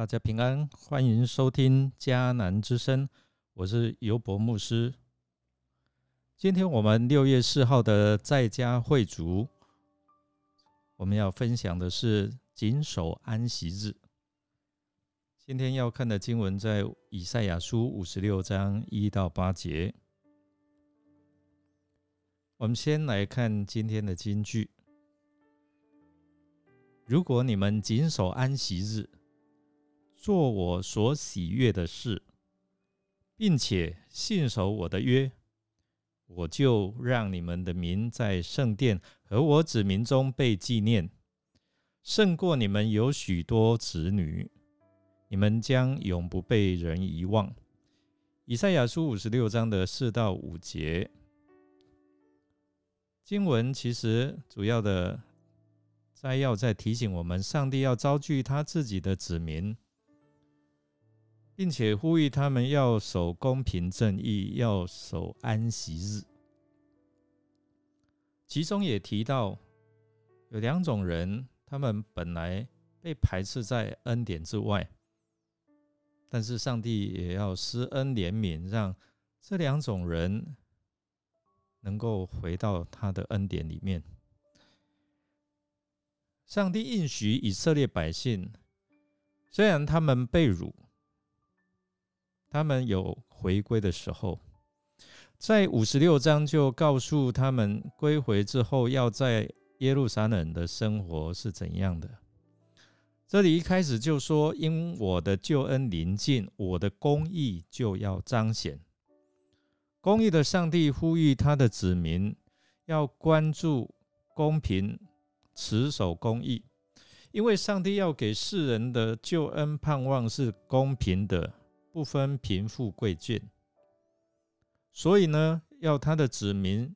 大家平安，欢迎收听迦南之声，我是尤博牧师。今天我们六月四号的在家会主，我们要分享的是谨守安息日。今天要看的经文在以赛亚书五十六章一到八节。我们先来看今天的金句：如果你们谨守安息日，做我所喜悦的事，并且信守我的约，我就让你们的名在圣殿和我子民中被纪念，胜过你们有许多子女。你们将永不被人遗忘。以赛亚书五十六章的四到五节经文，其实主要的摘要在提醒我们，上帝要招聚他自己的子民。并且呼吁他们要守公平正义，要守安息日。其中也提到有两种人，他们本来被排斥在恩典之外，但是上帝也要施恩怜悯，让这两种人能够回到他的恩典里面。上帝应许以色列百姓，虽然他们被辱。他们有回归的时候，在五十六章就告诉他们归回之后要在耶路撒冷的生活是怎样的。这里一开始就说：“因我的救恩临近，我的公义就要彰显。”公义的上帝呼吁他的子民要关注公平，持守公义，因为上帝要给世人的救恩盼望是公平的。不分贫富贵贱，所以呢，要他的子民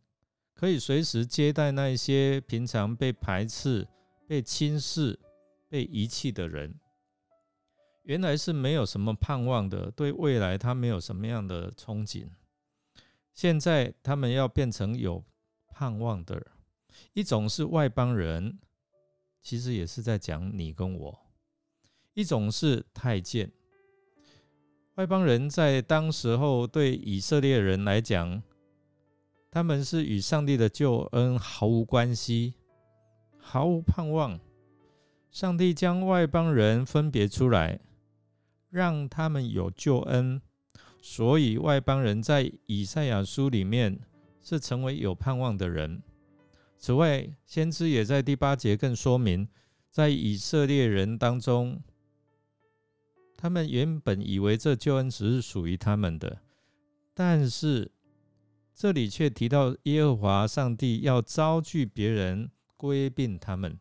可以随时接待那一些平常被排斥、被轻视、被遗弃的人。原来是没有什么盼望的，对未来他没有什么样的憧憬。现在他们要变成有盼望的，一种是外邦人，其实也是在讲你跟我；一种是太监。外邦人在当时候对以色列人来讲，他们是与上帝的救恩毫无关系，毫无盼望。上帝将外邦人分别出来，让他们有救恩，所以外邦人在以赛亚书里面是成为有盼望的人。此外，先知也在第八节更说明，在以色列人当中。他们原本以为这救恩只是属于他们的，但是这里却提到耶和华上帝要招聚别人归并他们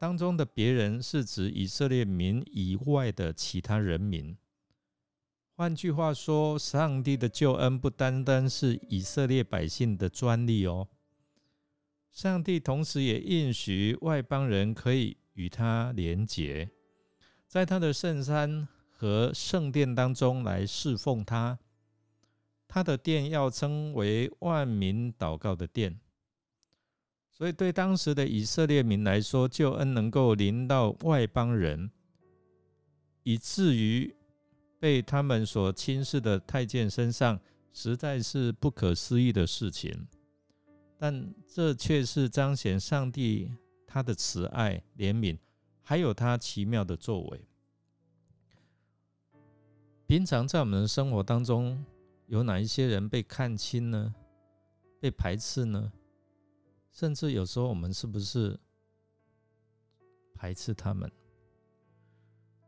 当中的别人，是指以色列民以外的其他人民。换句话说，上帝的救恩不单单是以色列百姓的专利哦，上帝同时也应许外邦人可以与他连结。在他的圣山和圣殿当中来侍奉他，他的殿要称为万民祷告的殿。所以，对当时的以色列民来说，救恩能够临到外邦人，以至于被他们所轻视的太监身上，实在是不可思议的事情。但这却是彰显上帝他的慈爱怜悯。还有他奇妙的作为。平常在我们的生活当中，有哪一些人被看轻呢？被排斥呢？甚至有时候我们是不是排斥他们？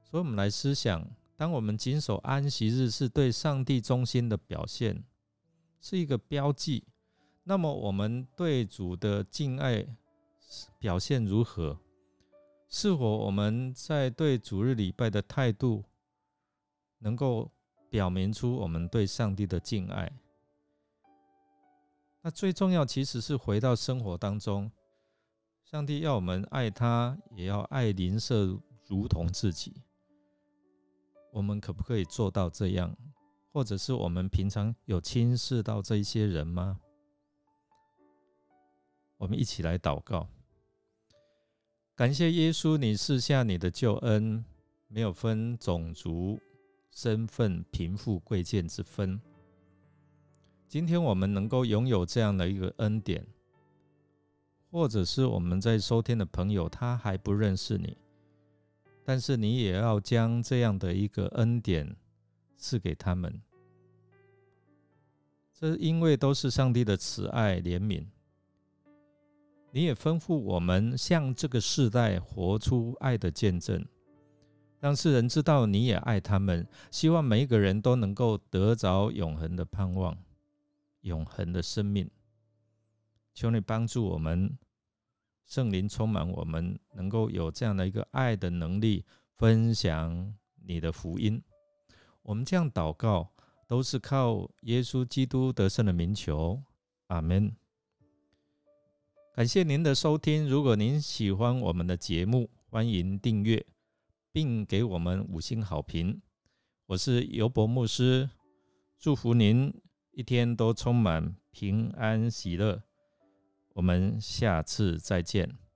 所以，我们来思想：当我们谨守安息日是对上帝忠心的表现，是一个标记，那么我们对主的敬爱表现如何？是否我们在对主日礼拜的态度，能够表明出我们对上帝的敬爱？那最重要其实是回到生活当中，上帝要我们爱他，也要爱邻舍如同自己。我们可不可以做到这样？或者是我们平常有轻视到这一些人吗？我们一起来祷告。感谢耶稣，你赐下你的救恩，没有分种族、身份、贫富、贵贱之分。今天我们能够拥有这样的一个恩典，或者是我们在收听的朋友他还不认识你，但是你也要将这样的一个恩典赐给他们。这因为都是上帝的慈爱怜悯。你也吩咐我们向这个世代活出爱的见证，让世人知道你也爱他们。希望每一个人都能够得着永恒的盼望、永恒的生命。求你帮助我们，圣灵充满我们，能够有这样的一个爱的能力，分享你的福音。我们这样祷告，都是靠耶稣基督得胜的名求。阿门。感谢您的收听。如果您喜欢我们的节目，欢迎订阅并给我们五星好评。我是尤博牧师，祝福您一天都充满平安喜乐。我们下次再见。